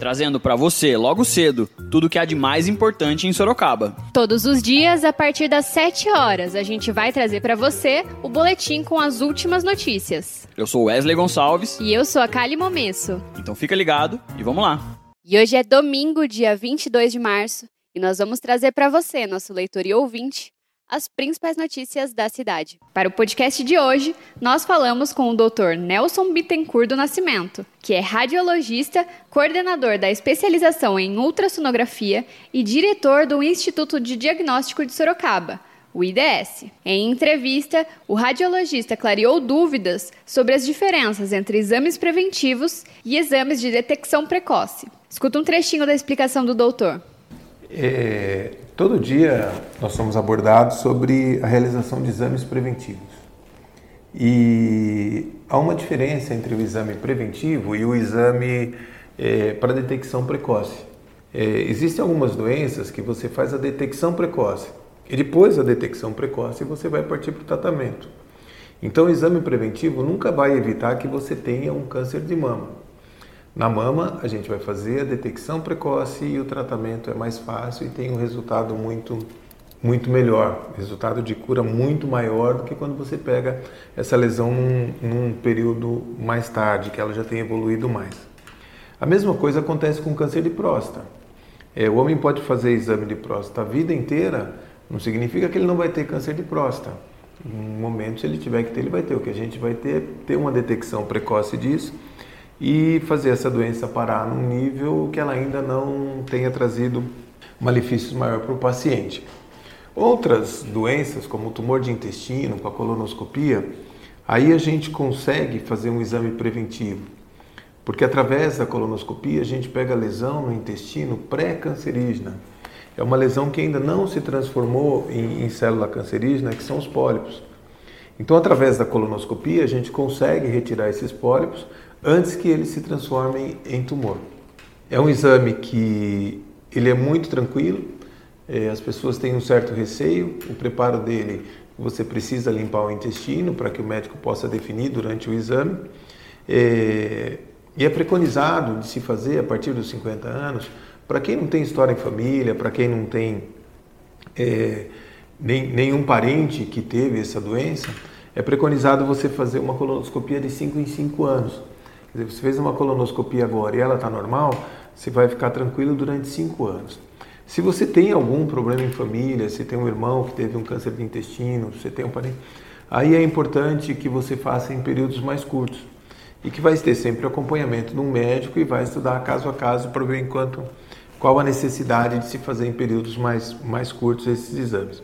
trazendo para você, logo cedo, tudo o que há de mais importante em Sorocaba. Todos os dias, a partir das 7 horas, a gente vai trazer para você o boletim com as últimas notícias. Eu sou Wesley Gonçalves. E eu sou a Kali Momesso. Então fica ligado e vamos lá. E hoje é domingo, dia 22 de março, e nós vamos trazer para você, nosso leitor e ouvinte, as principais notícias da cidade. Para o podcast de hoje, nós falamos com o Dr. Nelson Bittencourt do Nascimento, que é radiologista, coordenador da especialização em ultrassonografia e diretor do Instituto de Diagnóstico de Sorocaba, o IDS. Em entrevista, o radiologista clareou dúvidas sobre as diferenças entre exames preventivos e exames de detecção precoce. Escuta um trechinho da explicação do doutor. É, todo dia nós somos abordados sobre a realização de exames preventivos. E há uma diferença entre o exame preventivo e o exame é, para detecção precoce. É, existem algumas doenças que você faz a detecção precoce e depois da detecção precoce você vai partir para o tratamento. Então, o exame preventivo nunca vai evitar que você tenha um câncer de mama. Na mama, a gente vai fazer a detecção precoce e o tratamento é mais fácil e tem um resultado muito muito melhor, resultado de cura muito maior do que quando você pega essa lesão num, num período mais tarde, que ela já tem evoluído mais. A mesma coisa acontece com câncer de próstata. É, o homem pode fazer exame de próstata a vida inteira, não significa que ele não vai ter câncer de próstata. Em momento, se ele tiver que ter, ele vai ter. O que a gente vai ter, ter uma detecção precoce disso e fazer essa doença parar num nível que ela ainda não tenha trazido malefícios maior para o paciente. Outras doenças, como o tumor de intestino, com a colonoscopia, aí a gente consegue fazer um exame preventivo, porque através da colonoscopia a gente pega a lesão no intestino pré-cancerígena. É uma lesão que ainda não se transformou em, em célula cancerígena, que são os pólipos. Então, através da colonoscopia, a gente consegue retirar esses pólipos antes que eles se transformem em tumor. É um exame que ele é muito tranquilo, é, as pessoas têm um certo receio, o preparo dele você precisa limpar o intestino para que o médico possa definir durante o exame. É, e é preconizado de se fazer a partir dos 50 anos, para quem não tem história em família, para quem não tem é, nem, nenhum parente que teve essa doença, é preconizado você fazer uma colonoscopia de 5 em 5 anos. Quer dizer, você fez uma colonoscopia agora e ela está normal, você vai ficar tranquilo durante cinco anos. Se você tem algum problema em família, se tem um irmão que teve um câncer de intestino, você tem um parente, aí é importante que você faça em períodos mais curtos e que vai ter sempre acompanhamento de um médico e vai estudar caso a caso para ver enquanto qual a necessidade de se fazer em períodos mais, mais curtos esses exames.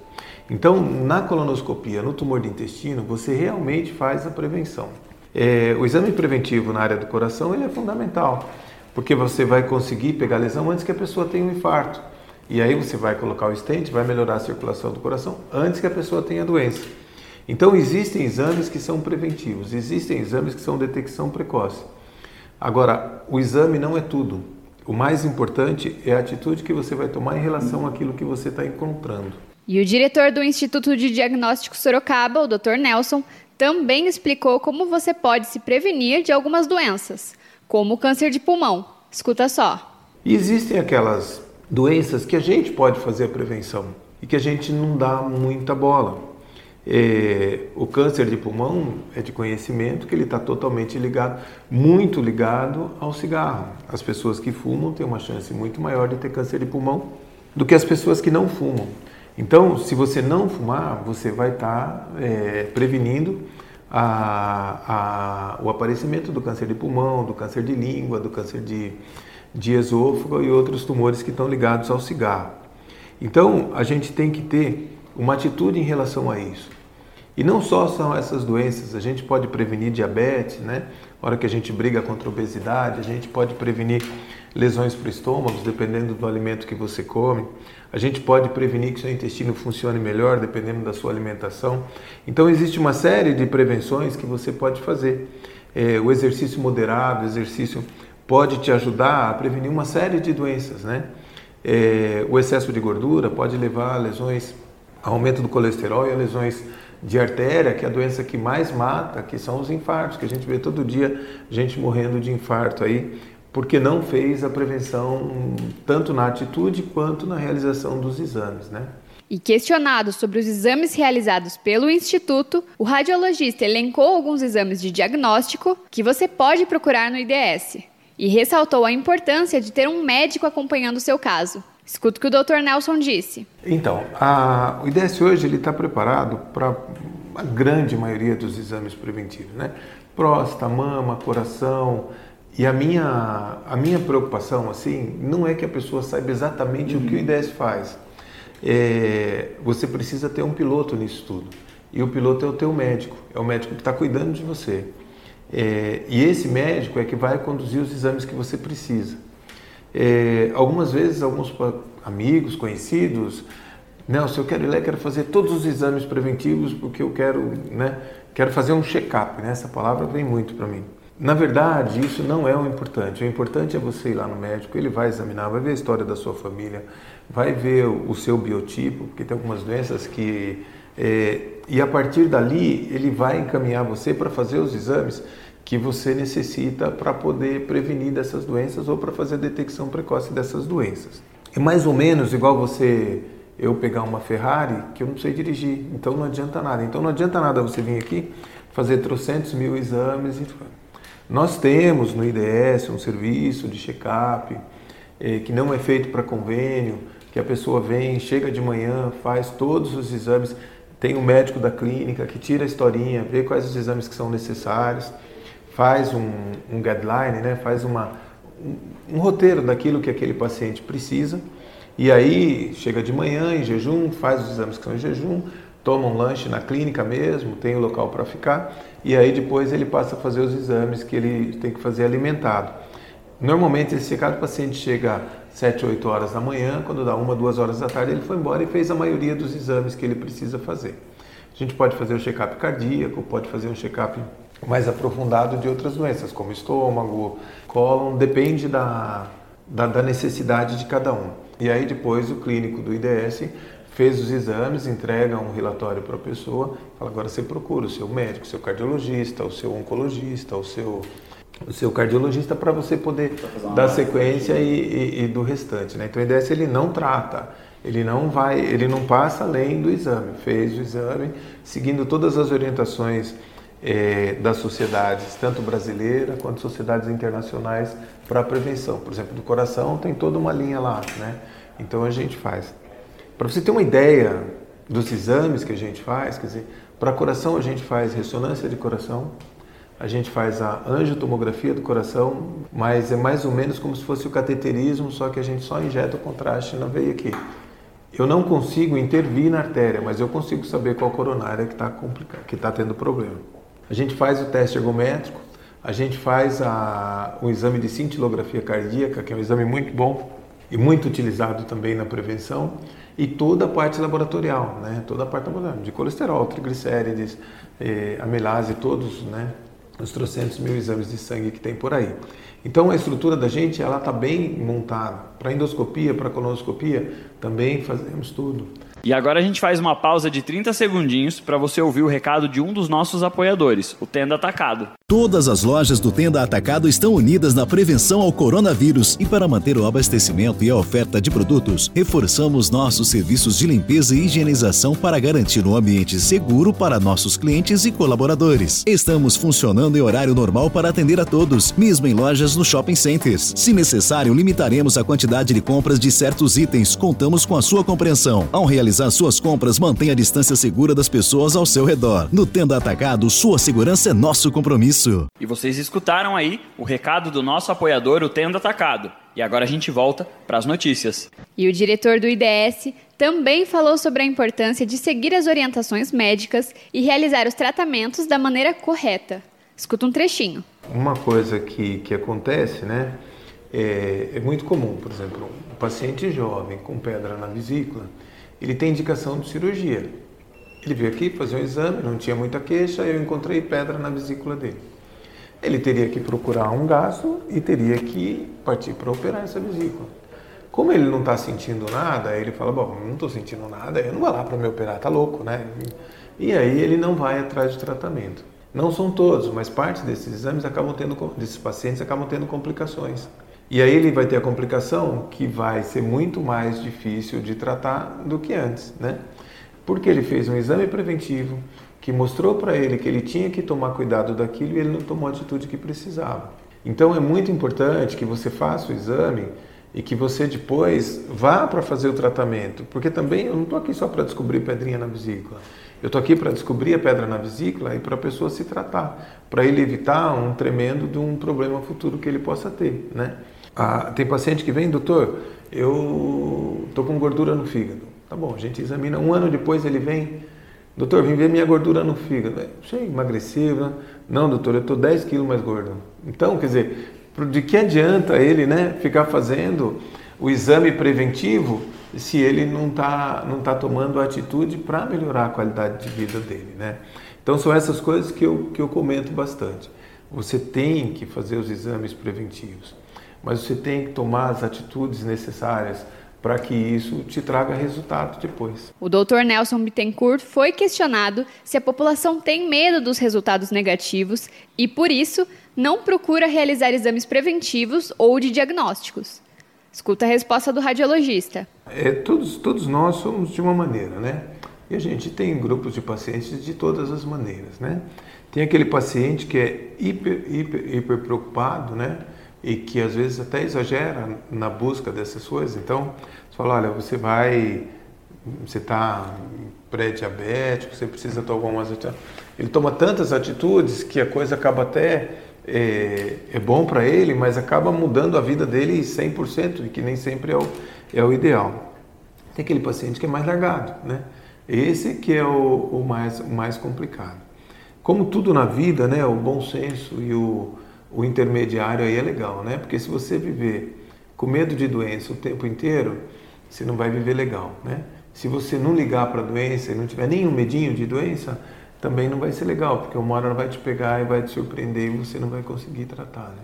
Então, na colonoscopia, no tumor de intestino, você realmente faz a prevenção. É, o exame preventivo na área do coração ele é fundamental, porque você vai conseguir pegar a lesão antes que a pessoa tenha um infarto. E aí você vai colocar o stent, vai melhorar a circulação do coração antes que a pessoa tenha a doença. Então existem exames que são preventivos, existem exames que são detecção precoce. Agora, o exame não é tudo. O mais importante é a atitude que você vai tomar em relação àquilo que você está encontrando. E o diretor do Instituto de Diagnóstico Sorocaba, o Dr. Nelson, também explicou como você pode se prevenir de algumas doenças, como o câncer de pulmão. Escuta só. Existem aquelas doenças que a gente pode fazer a prevenção e que a gente não dá muita bola. É, o câncer de pulmão é de conhecimento que ele está totalmente ligado, muito ligado ao cigarro. As pessoas que fumam têm uma chance muito maior de ter câncer de pulmão do que as pessoas que não fumam. Então, se você não fumar, você vai estar tá, é, prevenindo a, a, o aparecimento do câncer de pulmão, do câncer de língua, do câncer de, de esôfago e outros tumores que estão ligados ao cigarro. Então, a gente tem que ter uma atitude em relação a isso. E não só são essas doenças, a gente pode prevenir diabetes, né? Na hora que a gente briga contra a obesidade, a gente pode prevenir lesões para o estômago, dependendo do alimento que você come. A gente pode prevenir que seu intestino funcione melhor, dependendo da sua alimentação. Então, existe uma série de prevenções que você pode fazer. É, o exercício moderado, o exercício pode te ajudar a prevenir uma série de doenças, né? É, o excesso de gordura pode levar a lesões, aumento do colesterol e a lesões de artéria, que é a doença que mais mata, que são os infartos, que a gente vê todo dia gente morrendo de infarto aí, porque não fez a prevenção tanto na atitude quanto na realização dos exames, né? E questionado sobre os exames realizados pelo Instituto, o radiologista elencou alguns exames de diagnóstico que você pode procurar no IDS e ressaltou a importância de ter um médico acompanhando o seu caso. Escuta o que o Dr. Nelson disse. Então, a, o IDS hoje ele está preparado para a grande maioria dos exames preventivos, né? Próstata, mama, coração. E a minha, a minha preocupação, assim, não é que a pessoa saiba exatamente uhum. o que o IDS faz. É, você precisa ter um piloto nisso tudo. E o piloto é o teu médico, é o médico que está cuidando de você. É, e esse médico é que vai conduzir os exames que você precisa. É, algumas vezes, alguns amigos, conhecidos, Nelson, eu quero ir lá, quero fazer todos os exames preventivos porque eu quero, né, quero fazer um check-up. Né? Essa palavra vem muito para mim. Na verdade, isso não é o importante. O importante é você ir lá no médico, ele vai examinar, vai ver a história da sua família, vai ver o seu biotipo, porque tem algumas doenças que é, e a partir dali ele vai encaminhar você para fazer os exames que você necessita para poder prevenir dessas doenças ou para fazer a detecção precoce dessas doenças. É mais ou menos igual você eu pegar uma Ferrari que eu não sei dirigir, então não adianta nada. Então não adianta nada você vir aqui fazer trocentos mil exames. E... Nós temos no IDS um serviço de check-up eh, que não é feito para convênio, que a pessoa vem, chega de manhã, faz todos os exames tem um médico da clínica que tira a historinha, vê quais os exames que são necessários, faz um, um guideline, né? faz uma, um, um roteiro daquilo que aquele paciente precisa. E aí chega de manhã em jejum, faz os exames que são em jejum, toma um lanche na clínica mesmo, tem o local para ficar, e aí depois ele passa a fazer os exames que ele tem que fazer alimentado. Normalmente, se cada paciente chega 7, 8 horas da manhã, quando dá uma, duas horas da tarde, ele foi embora e fez a maioria dos exames que ele precisa fazer. A gente pode fazer o check-up cardíaco, pode fazer um check-up mais aprofundado de outras doenças, como estômago, cólon, depende da, da, da necessidade de cada um. E aí depois o clínico do IDS fez os exames, entrega um relatório para a pessoa, fala, agora você procura o seu médico, o seu cardiologista, o seu oncologista, o seu o seu cardiologista para você poder dar sequência e, e, e, do restante. Né? Então, o IDS ele não trata, ele não vai, ele não passa além do exame. Fez o exame, seguindo todas as orientações é, das sociedades, tanto brasileira quanto sociedades internacionais para a prevenção. Por exemplo, do coração tem toda uma linha lá, né? Então a gente faz. Para você ter uma ideia dos exames que a gente faz, quer dizer, para coração a gente faz ressonância de coração, a gente faz a angiotomografia do coração, mas é mais ou menos como se fosse o cateterismo, só que a gente só injeta o contraste na veia aqui. Eu não consigo intervir na artéria, mas eu consigo saber qual coronária que está que está tendo problema. A gente faz o teste ergométrico, a gente faz a, o exame de cintilografia cardíaca, que é um exame muito bom e muito utilizado também na prevenção, e toda a parte laboratorial, né? toda a parte laboratorial, de colesterol, triglicérides, eh, amilase, todos, né? os trocentos mil exames de sangue que tem por aí. Então a estrutura da gente ela está bem montada. Para endoscopia, para colonoscopia, também fazemos tudo. E agora a gente faz uma pausa de 30 segundinhos para você ouvir o recado de um dos nossos apoiadores, o Tenda Atacado. Todas as lojas do Tenda Atacado estão unidas na prevenção ao coronavírus e para manter o abastecimento e a oferta de produtos, reforçamos nossos serviços de limpeza e higienização para garantir um ambiente seguro para nossos clientes e colaboradores. Estamos funcionando em horário normal para atender a todos, mesmo em lojas no shopping centers. Se necessário, limitaremos a quantidade de compras de certos itens. Contamos com a sua compreensão. Ao realizar suas compras, mantenha a distância segura das pessoas ao seu redor. No Tenda Atacado, sua segurança é nosso compromisso isso. E vocês escutaram aí o recado do nosso apoiador, o Tendo Atacado. E agora a gente volta para as notícias. E o diretor do IDS também falou sobre a importância de seguir as orientações médicas e realizar os tratamentos da maneira correta. Escuta um trechinho. Uma coisa que, que acontece, né, é, é muito comum, por exemplo, um paciente jovem com pedra na vesícula, ele tem indicação de cirurgia. Ele veio aqui fazer um exame, não tinha muita queixa, eu encontrei pedra na vesícula dele. ele teria que procurar um gasto e teria que partir para operar essa vesícula. Como ele não está sentindo nada, ele fala, bom, não estou sentindo nada, eu não vou lá para me operar, tá louco, né? E aí ele não vai atrás de tratamento. Não são todos, mas parte desses exames acabam tendo, desses pacientes acabam tendo complicações. E aí ele vai ter a complicação que vai ser muito mais difícil de tratar do que antes, né? Porque ele fez um exame preventivo que mostrou para ele que ele tinha que tomar cuidado daquilo e ele não tomou a atitude que precisava. Então é muito importante que você faça o exame e que você depois vá para fazer o tratamento, porque também eu não estou aqui só para descobrir pedrinha na vesícula. Eu estou aqui para descobrir a pedra na vesícula e para a pessoa se tratar, para ele evitar um tremendo de um problema futuro que ele possa ter, né? Ah, tem paciente que vem, doutor, eu estou com gordura no fígado. Tá bom, a gente examina. Um ano depois ele vem, doutor, vem ver minha gordura no fígado. Você emagreceu? Né? Não, doutor, eu estou 10 quilos mais gordo. Então, quer dizer, de que adianta ele né, ficar fazendo o exame preventivo se ele não está não tá tomando atitude para melhorar a qualidade de vida dele, né? Então são essas coisas que eu, que eu comento bastante. Você tem que fazer os exames preventivos, mas você tem que tomar as atitudes necessárias para que isso te traga resultado depois. O Dr. Nelson Bittencourt foi questionado se a população tem medo dos resultados negativos e, por isso, não procura realizar exames preventivos ou de diagnósticos. Escuta a resposta do radiologista. É, todos, todos nós somos de uma maneira, né? E a gente tem grupos de pacientes de todas as maneiras, né? Tem aquele paciente que é hiper, hiper, hiper preocupado, né? E que às vezes até exagera na busca dessas coisas. Então, você fala, olha, você vai, você está pré-diabético, você precisa tomar algumas atitudes. Ele toma tantas atitudes que a coisa acaba até é, é bom para ele, mas acaba mudando a vida dele 100% e que nem sempre é o, é o ideal. Tem aquele paciente que é mais largado, né? Esse que é o, o mais, o mais complicado. Como tudo na vida, né, o bom senso e o, o intermediário aí é legal, né? Porque se você viver com medo de doença o tempo inteiro, você não vai viver legal, né? Se você não ligar para a doença e não tiver nenhum medinho de doença, também não vai ser legal, porque uma hora ela vai te pegar e vai te surpreender e você não vai conseguir tratar. Né?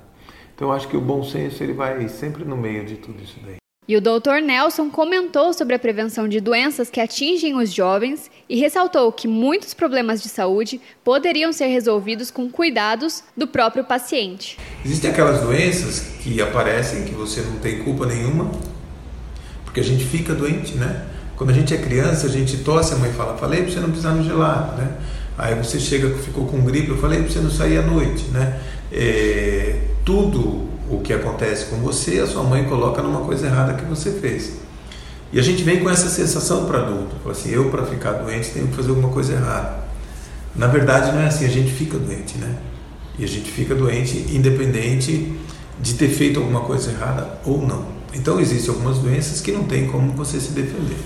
Então eu acho que o bom senso ele vai sempre no meio de tudo isso daí. E o Dr. Nelson comentou sobre a prevenção de doenças que atingem os jovens e ressaltou que muitos problemas de saúde poderiam ser resolvidos com cuidados do próprio paciente. Existem aquelas doenças que aparecem que você não tem culpa nenhuma, porque a gente fica doente, né? Quando a gente é criança, a gente tosse, a mãe fala: "Falei para você não pisar no gelado", né? Aí você chega, ficou com gripe, eu falei para você não sair à noite, né? É, tudo o que acontece com você, a sua mãe coloca numa coisa errada que você fez. E a gente vem com essa sensação para adulto, fala assim, eu para ficar doente tenho que fazer alguma coisa errada. Na verdade não é assim, a gente fica doente, né? E a gente fica doente independente de ter feito alguma coisa errada ou não. Então existem algumas doenças que não tem como você se defender.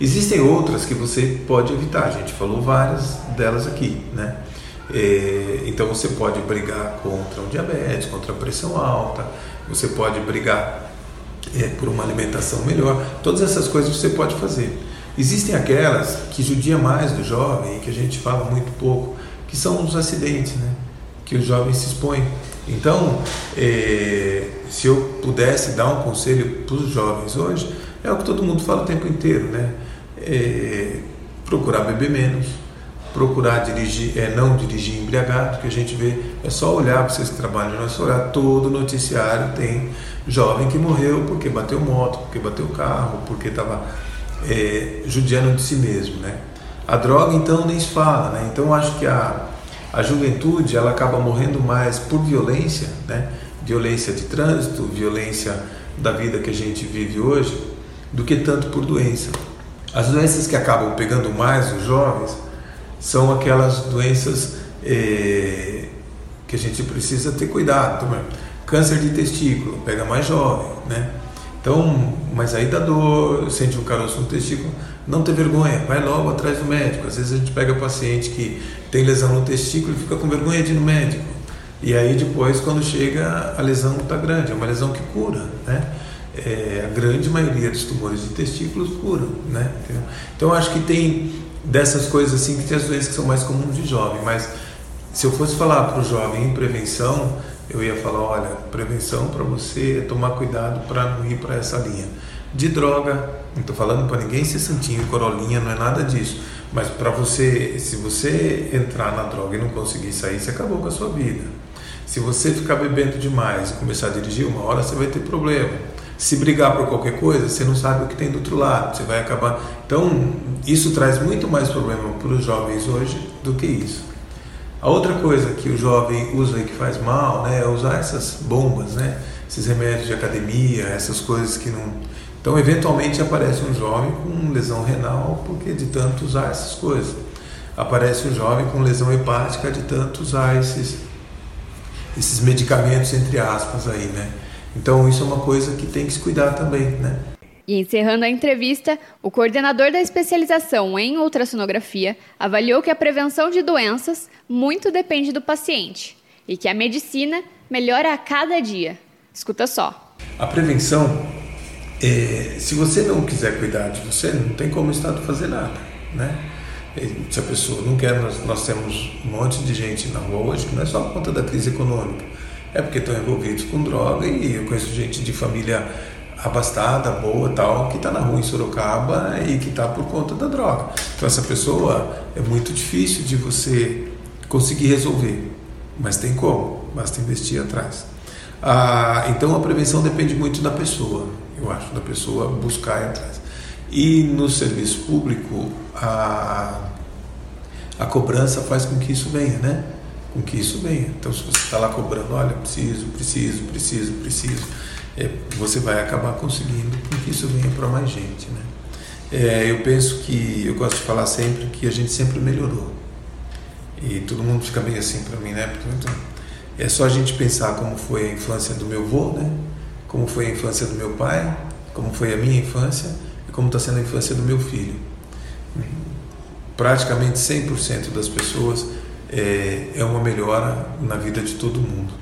Existem outras que você pode evitar, a gente falou várias delas aqui, né? É, então você pode brigar contra um diabetes, contra a pressão alta, você pode brigar é, por uma alimentação melhor, todas essas coisas você pode fazer. Existem aquelas que judia mais do jovem que a gente fala muito pouco, que são os acidentes, né? Que os jovens se expõem. Então, é, se eu pudesse dar um conselho para os jovens hoje, é o que todo mundo fala o tempo inteiro, né? é, procurar beber menos, procurar dirigir, é, não dirigir embriagado, que a gente vê, é só olhar, vocês que trabalham, é só olhar, todo noticiário tem jovem que morreu porque bateu moto, porque bateu carro, porque estava é, judiando de si mesmo, né? A droga, então, nem se fala, né? Então, acho que a, a juventude, ela acaba morrendo mais por violência, né? Violência de trânsito, violência da vida que a gente vive hoje, do que tanto por doença. As doenças que acabam pegando mais os jovens são aquelas doenças é, que a gente precisa ter cuidado. Câncer de testículo pega mais jovem, né? Então, mas aí dá dor, sente um caroço no testículo, não ter vergonha, vai logo atrás do médico. Às vezes a gente pega paciente que tem lesão no testículo e fica com vergonha de ir no médico. E aí depois, quando chega, a lesão está grande, é uma lesão que cura, né? é, a grande maioria dos tumores de testículos curam, né? Então acho que tem dessas coisas assim que tem as doenças que são mais comuns de jovem, mas Se eu fosse falar para o jovem em prevenção, eu ia falar: olha, prevenção para você é tomar cuidado para não ir para essa linha. De droga, não estou falando para ninguém ser santinho, corolinha, não é nada disso. Mas para você, se você entrar na droga e não conseguir sair, você acabou com a sua vida. Se você ficar bebendo demais e começar a dirigir, uma hora você vai ter problema. Se brigar por qualquer coisa, você não sabe o que tem do outro lado, você vai acabar. Então, isso traz muito mais problema para os jovens hoje do que isso. A outra coisa que o jovem usa e que faz mal né, é usar essas bombas, né, esses remédios de academia, essas coisas que não. Então, eventualmente aparece um jovem com lesão renal porque de tanto usar essas coisas. Aparece um jovem com lesão hepática de tanto usar esses, esses medicamentos, entre aspas, aí, né? Então, isso é uma coisa que tem que se cuidar também, né? E encerrando a entrevista, o coordenador da especialização em ultrassonografia avaliou que a prevenção de doenças muito depende do paciente e que a medicina melhora a cada dia. Escuta só. A prevenção, é, se você não quiser cuidar de você, não tem como o Estado fazer nada, né? Se a pessoa não quer, nós, nós temos um monte de gente na rua hoje que não é só por conta da crise econômica, é porque estão envolvidos com droga e eu conheço gente de família abastada, boa tal, que está na rua em Sorocaba e que está por conta da droga. Então essa pessoa é muito difícil de você conseguir resolver, mas tem como, basta investir atrás. Ah, então a prevenção depende muito da pessoa, eu acho, da pessoa buscar atrás. E no serviço público a, a cobrança faz com que isso venha, né? Com que isso venha. Então se você está lá cobrando, olha, preciso, preciso, preciso, preciso é, você vai acabar conseguindo porque isso venha para mais gente. Né? É, eu penso que, eu gosto de falar sempre que a gente sempre melhorou. E todo mundo fica meio assim para mim, né? Portanto, é só a gente pensar como foi a infância do meu avô, né? Como foi a infância do meu pai, como foi a minha infância e como está sendo a infância do meu filho. Praticamente 100% das pessoas é, é uma melhora na vida de todo mundo.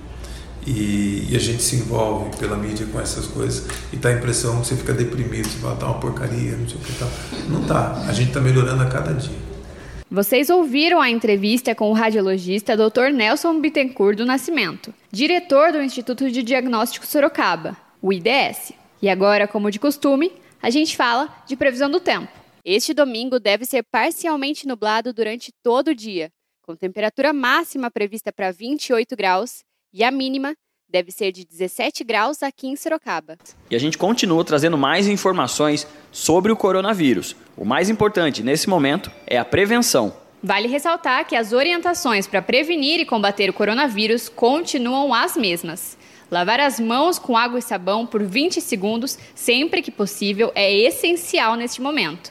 E, e, a gente se envolve pela mídia com essas coisas e dá a impressão que você fica deprimido, você fala, tá uma porcaria, não sei o que tal. Não tá, a gente está melhorando a cada dia. Vocês ouviram a entrevista com o radiologista Dr. Nelson Bittencourt do Nascimento, diretor do Instituto de Diagnóstico Sorocaba, o IDS. E agora, como de costume, a gente fala de previsão do tempo. Este domingo deve ser parcialmente nublado durante todo o dia, com temperatura máxima prevista para 28 graus e a mínima deve ser de 17 graus aqui em Sorocaba. E a gente continua trazendo mais informações sobre o coronavírus. O mais importante nesse momento é a prevenção. Vale ressaltar que as orientações para prevenir e combater o coronavírus continuam as mesmas. Lavar as mãos com água e sabão por 20 segundos, sempre que possível, é essencial neste momento.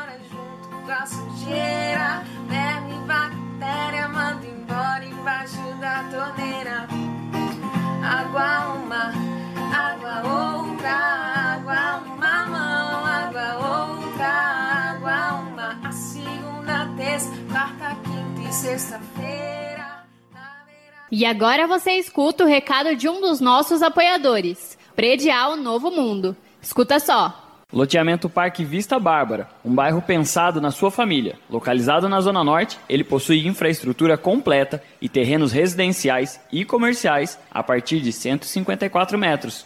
E sexta-feira. E agora você escuta o recado de um dos nossos apoiadores, Predial Novo Mundo. Escuta só. Loteamento Parque Vista Bárbara, um bairro pensado na sua família. Localizado na Zona Norte, ele possui infraestrutura completa e terrenos residenciais e comerciais a partir de 154 metros.